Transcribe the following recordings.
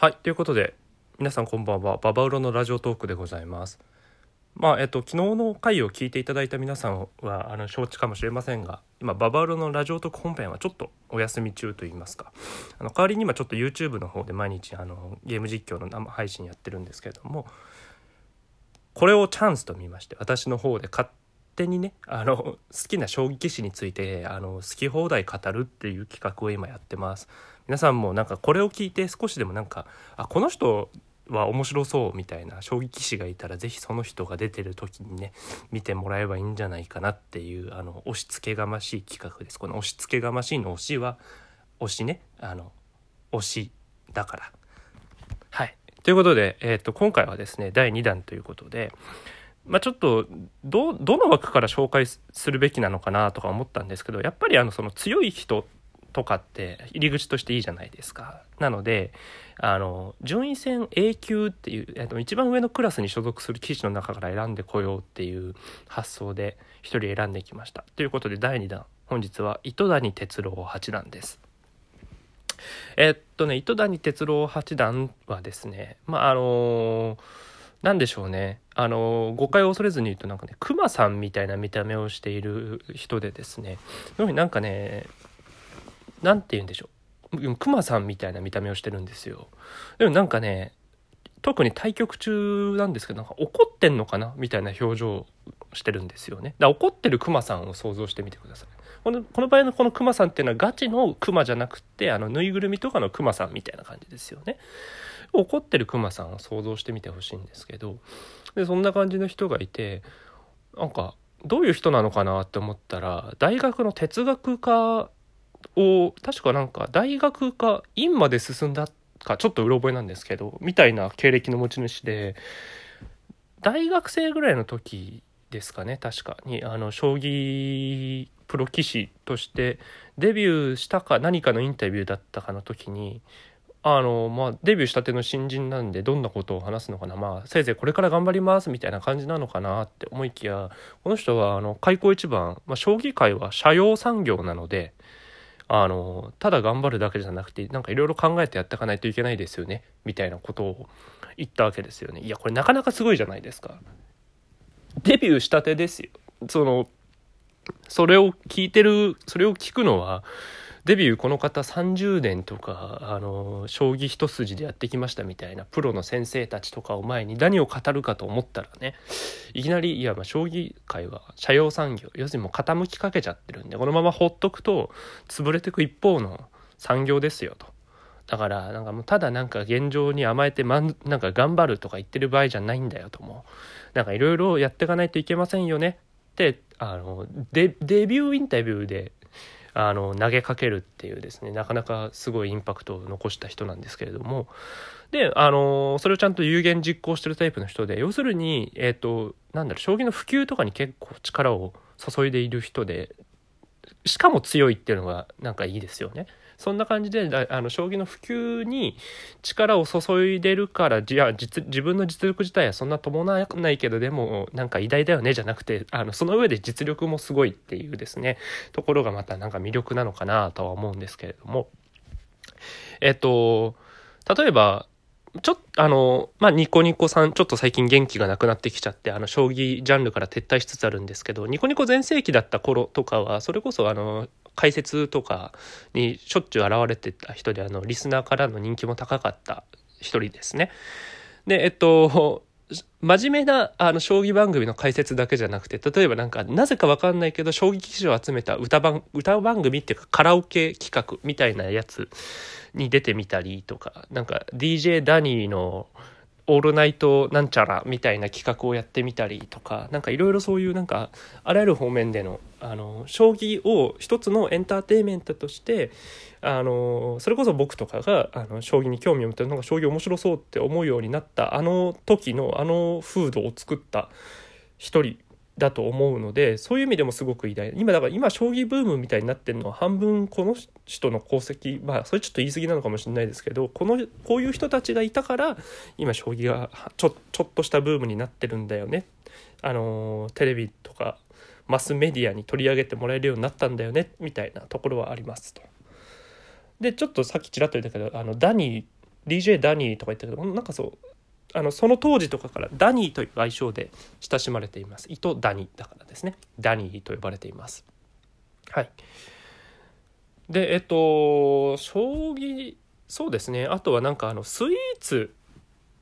はいということで皆さんこんばんはババウロのラジオトークでございます。まあえっと昨日の回を聞いていただいた皆さんはあの承知かもしれませんが今ババウロのラジオトーク本編はちょっとお休み中といいますか。あの代わりに今ちょっと YouTube の方で毎日あのゲーム実況の生配信やってるんですけれどもこれをチャンスと見まして私の方で勝手にねあの好きな将棋棋士についてあの好き放題語るっていう企画を今やってます。皆さんもなんかこれを聞いて少しでもなんかあこの人は面白そうみたいな将棋棋士がいたら是非その人が出てる時にね見てもらえばいいんじゃないかなっていうあの押し付けがましい企画です。この押し付けがましいの推しは推しね。あの推しだから。はい。ということで、えー、と今回はですね第2弾ということでまあ、ちょっとどどの枠から紹介するべきなのかなとか思ったんですけどやっぱりあのその強い人とかって入り口としていいじゃないですか。なのであの順位戦 A 級っていう、えっと、一番上のクラスに所属する棋士の中から選んでこようっていう発想で1人選んできました。ということで第2弾本日は糸谷哲郎八段です。えっとね糸谷哲郎八段はですねまああの何でしょうねあの誤解を恐れずに言うとなんかねクマさんみたいな見た目をしている人でですねなんかね何て言うんでしょう。クマさんみたいな見た目をしてるんですよ。でもなんかね特に対局中なんですけどなんか怒ってんのかな？みたいな表情してるんですよね。だ怒ってるクマさんを想像してみてください。このこの場合のこのクマさんっていうのはガチのクマじゃなくてあのぬいぐるみとかのクマさんみたいな感じですよね。怒ってるクマさんを想像してみてほしいんですけどでそんな感じの人がいてなんかどういう人なのかなって思ったら大学の哲学科を確かなんか大学か院まで進んだかちょっとうろ覚えなんですけどみたいな経歴の持ち主で大学生ぐらいの時ですかね確かにあの将棋プロ棋士としてデビューしたか何かのインタビューだったかの時にあのまあデビューしたての新人なんでどんなことを話すのかなまあせいぜいこれから頑張りますみたいな感じなのかなって思いきやこの人はあの開口一番、まあ、将棋界は社用産業なのであのただ頑張るだけじゃなくてなんかいろいろ考えてやっていかないといけないですよねみたいなことを言ったわけですよね。いやこれなかなかすごいじゃないですか。デビューしたてですよ。そのそれを聞いてるそれを聞くのはデビューこの方30年とかあの将棋一筋でやってきましたみたいなプロの先生たちとかを前に何を語るかと思ったらねいきなりいやまあ将棋界は社用産業要するにもう傾きかけちゃってるんでこのままほっとくと潰れてく一方の産業ですよと。だからなんかもうただなんか現状に甘えてまんなんか頑張るとか言ってる場合じゃないんだよともなんかいろいろやっていかないといけませんよねってあのデビューインタビューであの投げかけるっていうですねなかなかすごいインパクトを残した人なんですけれどもであのそれをちゃんと有言実行してるタイプの人で要するにえっ、ー、となんだろう将棋の普及とかに結構力を注いでいる人でしかも強いっていうのがなんかいいですよね。そんな感じであの将棋の普及に力を注いでるからじゃあ自分の実力自体はそんな伴わないけどでもなんか偉大だよねじゃなくてあのその上で実力もすごいっていうですねところがまたなんか魅力なのかなとは思うんですけれども。えっと例えばちょっと、あの、まあ、ニコニコさん、ちょっと最近元気がなくなってきちゃって、あの、将棋ジャンルから撤退しつつあるんですけど、ニコニコ全盛期だった頃とかは、それこそ、あの、解説とかにしょっちゅう現れてた人で、あの、リスナーからの人気も高かった一人ですね。で、えっと、真面目なあの将棋番組の解説だけじゃなくて例えばなんかなぜか分かんないけど将棋棋士を集めた歌番歌番組っていうかカラオケ企画みたいなやつに出てみたりとかなんか DJ ダニーの「オールナイトなんちゃら」みたいな企画をやってみたりとかなんかいろいろそういうなんかあらゆる方面でのあの将棋を一つのエンターテインメントとしてあのそれこそ僕とかがあの将棋に興味を持ってるのが将棋面白そうって思うようになったあの時のあの風土を作った一人だと思うのでそういう意味でもすごく偉大。今だから今将棋ブームみたいになってるのは半分この人の功績。まあそれちょっと言い過ぎなのかもしれないですけどこのこういう人たちがいたから今将棋がちょちょっとしたブームになってるんだよね。あのテレビとかマスメディアに取り上げてもらえるようになったんだよね。みたいなところはありますと。でちょっとさっきちらっと言ったけどあのダニー DJ ダニーとか言ったけどなんかそうあのその当時とかからダニーという愛称で親しまれています。糸ダニーだからですね。ダニーと呼ばれています。はい。でえっと将棋そうですね。あとはなんかあのスイーツ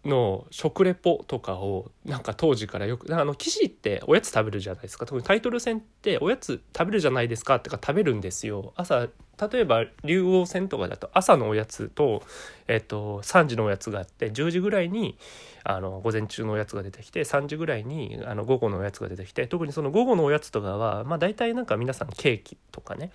の食レポとかをなんか当時からよくあの棋士っておやつ食べるじゃないですか。特にタイトル戦っておやつ食べるじゃないですかってか食べるんですよ。朝例えば竜王戦とかだと朝のおやつと、えっと、3時のおやつがあって10時ぐらいにあの午前中のおやつが出てきて3時ぐらいにあの午後のおやつが出てきて特にその午後のおやつとかはまあ大体なんか皆さんケーキとかね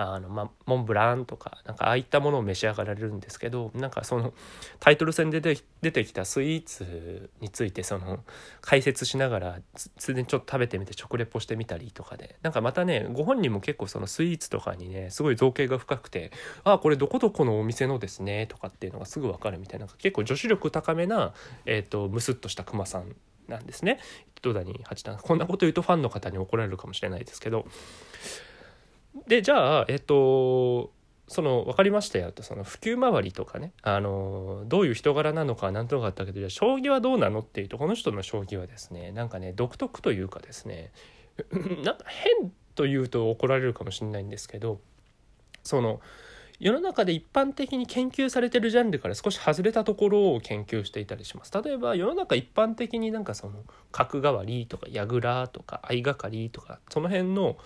あの、ま、モンブランとかなんかああいったものを召し上がられるんですけどなんかそのタイトル戦で出てきたスイーツについてその解説しながらつでにちょっと食べてみて食レポしてみたりとかでなんかまたねご本人も結構そのスイーツとかにねすごい造形が深くて「ああこれどこどこのお店のですね」とかっていうのがすぐ分かるみたいな結構女子力高めな、えーと、ムスッとしたクマさんなんですね。戸谷八段。こんなこと言うとファンの方に怒られるかもしれないですけど。でじゃあえっとその分かりましたよとその普及周りとかね。あのどういう人柄なのかなんとなかあったけどじゃあ将棋はどうなのっていうとこの人の将棋はですねなんかね独特というかですね なんか変というと怒られるかもしれないんですけどその世の中で一般的に研究されてるジャンルから少し外れたところを研究していたりします。例えば世の中一般的になんかその角換わりとか櫓とか相掛かりとかその辺の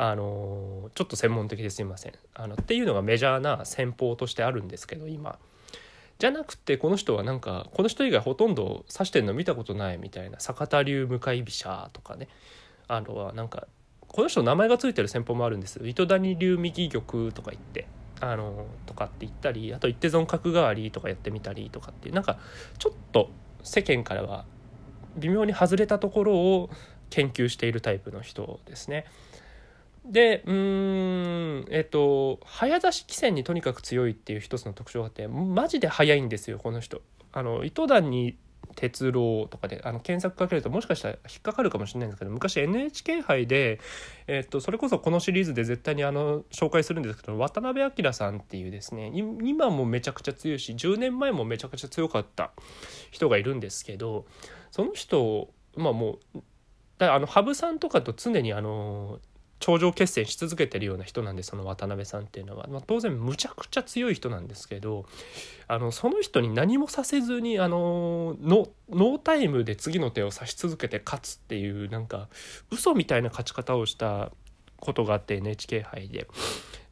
あのちょっと専門的ですいません。あのっていうのがメジャーな戦法としてあるんですけど今。じゃなくてこの人はなんかこの人以外ほとんど指してんの見たことないみたいな坂田流向かい飛車とかね。あとはなんかこの人名前が付いてる戦法もあるんです。糸谷流右玉とか言って。あのとかって言ったりあと一手損角換わりとかやってみたりとかっていう。なんかちょっと世間からは微妙に外れたところを研究しているタイプの人ですね。でうんえっと早指し棋戦にとにかく強いっていう一つの特徴があってマジで速いんですよこの人。あの糸谷に鉄郎とかであの検索かけるともしかしたら引っかかるかもしれないんですけど昔 NHK 杯で、えっとそれこそこのシリーズで絶対にあの紹介するんですけど渡辺明さんっていうですね今もめちゃくちゃ強いし10年前もめちゃくちゃ強かった人がいるんですけどその人まあもうだあの羽生さんとかと常にあの頂上決戦し続けてるような人なんでその渡辺さんっていうのは、まあ、当然むちゃくちゃ強い人なんですけどあのその人に何もさせずにあのノータイムで次の手を指し続けて勝つっていうなんか嘘みたいな勝ち方をしたことがあって NHK 杯で。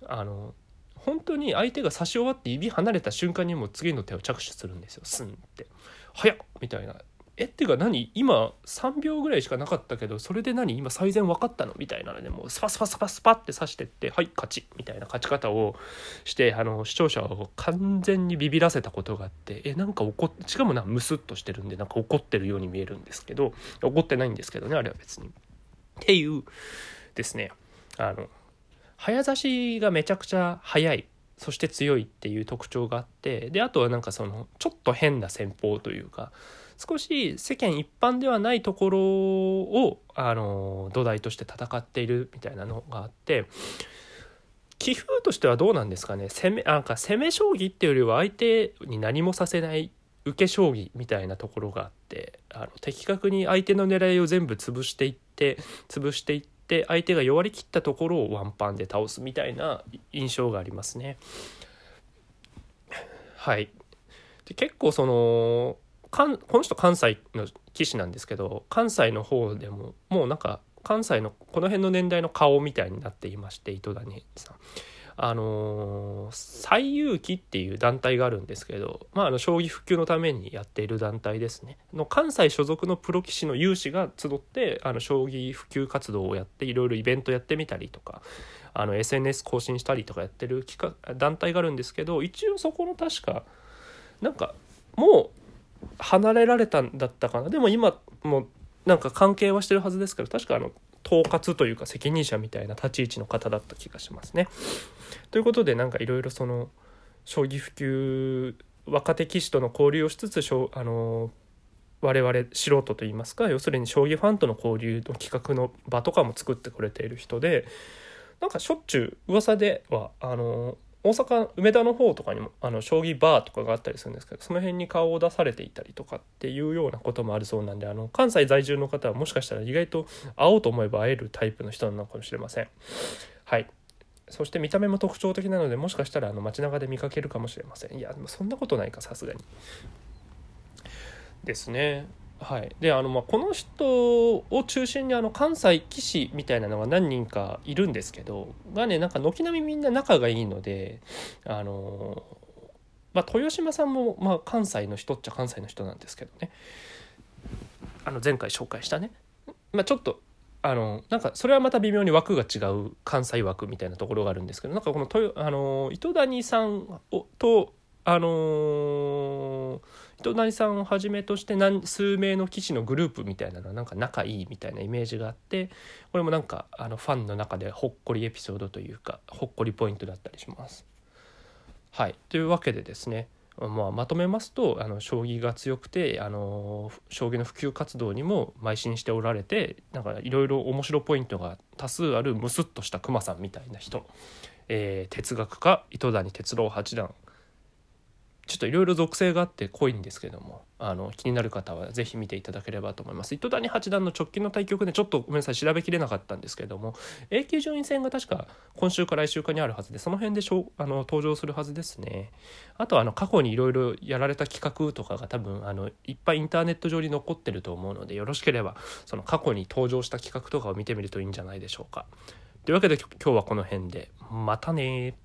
あの本当に相手が指し終わって指離れた瞬間にも次の手を着手するんですよスンって。早っみたいなえっていうか何？今3秒ぐらいしかなかったけどそれで何？今最善分かったの？みたいなのでもうスパスパスパスパって刺してってはい勝ち。みたいな勝ち方をしてあの視聴者を完全にビビらせたことがあってえなんか怒ってしかもなムスッとしてるんでなんか怒ってるように見えるんですけど怒ってないんですけどねあれは別に。っていうですねあの早指しがめちゃくちゃ速い。そして強いっていう特徴があってであとはなんかそのちょっと変な戦法というか少し世間一般ではないところをあの土台として戦っているみたいなのがあって棋風としてはどうなんですかね？攻めなんか攻め将棋っていうよりは相手に何もさせない受け将棋みたいなところがあってあの的確に相手の狙いを全部潰していって潰していって相手が弱りきったところをワンパンで倒すみたいな印象がありますね。はいで結構そのかんこの人関西の棋士なんですけど関西の方でももうなんか関西のこの辺の年代の顔みたいになっていまして糸谷さん。あのー、西遊記っていう団体があるんですけど、まあ、あの将棋普及のためにやっている団体ですね。の関西所属のプロ棋士の有志が集ってあの将棋普及活動をやっていろいろイベントやってみたりとかあの SNS 更新したりとかやってる機関団体があるんですけど一応そこの確かなんかもう離れられたんだったかな。でも今もなんか関係はしてるはずですけど確かあの統括というか責任者みたいな立ち位置の方だった気がしますね。ということでなんかいろいろその将棋普及若手棋士との交流をしつつあの我々素人といいますか要するに将棋ファンとの交流の企画の場とかも作ってくれている人でなんかしょっちゅう噂ではあの大阪梅田の方とかにもあの将棋バーとかがあったりするんですけどその辺に顔を出されていたりとかっていうようなこともあるそうなんであの関西在住の方はもしかしたら意外と会おうと思えば会えるタイプの人なのかもしれません。はい。そして見た目も特徴的なのでもしかしたらあの街中で見かけるかもしれません。いやでもそんなことないかさすがに。ですね。はい。であのまあこの人を中心にあの関西棋士みたいなのが何人かいるんですけどがねなんか軒並みみんな仲がいいのであのまあ豊島さんも、まあ、関西の人っちゃ関西の人なんですけどね。あの前回紹介したね。まあちょっとあのなんかそれはまた微妙に枠が違う関西枠みたいなところがあるんですけどなんかこの豊あの糸谷さんをとあの糸谷さんをはじめとして何数名の棋士のグループみたいなのはなんか仲いいみたいなイメージがあってこれもなんかあのファンの中でほっこりエピソードというかほっこりポイントだったりします。はい。というわけでですねまあ、まとめますとあの将棋が強くてあの将棋の普及活動にも邁進しておられてなんかいろいろ面白ポイントが多数あるムスッとした熊さんみたいな人、えー、哲学家糸谷哲郎八段。ちょっといろいろ属性があって濃いんですけどもあの気になる方は是非見ていただければと思います。糸谷八段の直近の対局でちょっとごめんなさい調べきれなかったんですけども A 級順位戦が確か今週か来週かにあるはずでその辺でしょあの登場するはずですね。あとあの過去にいろいろやられた企画とかが多分あのいっぱいインターネット上に残ってると思うのでよろしければその過去に登場した企画とかを見てみるといいんじゃないでしょうか。というわけで今日はこの辺で。またね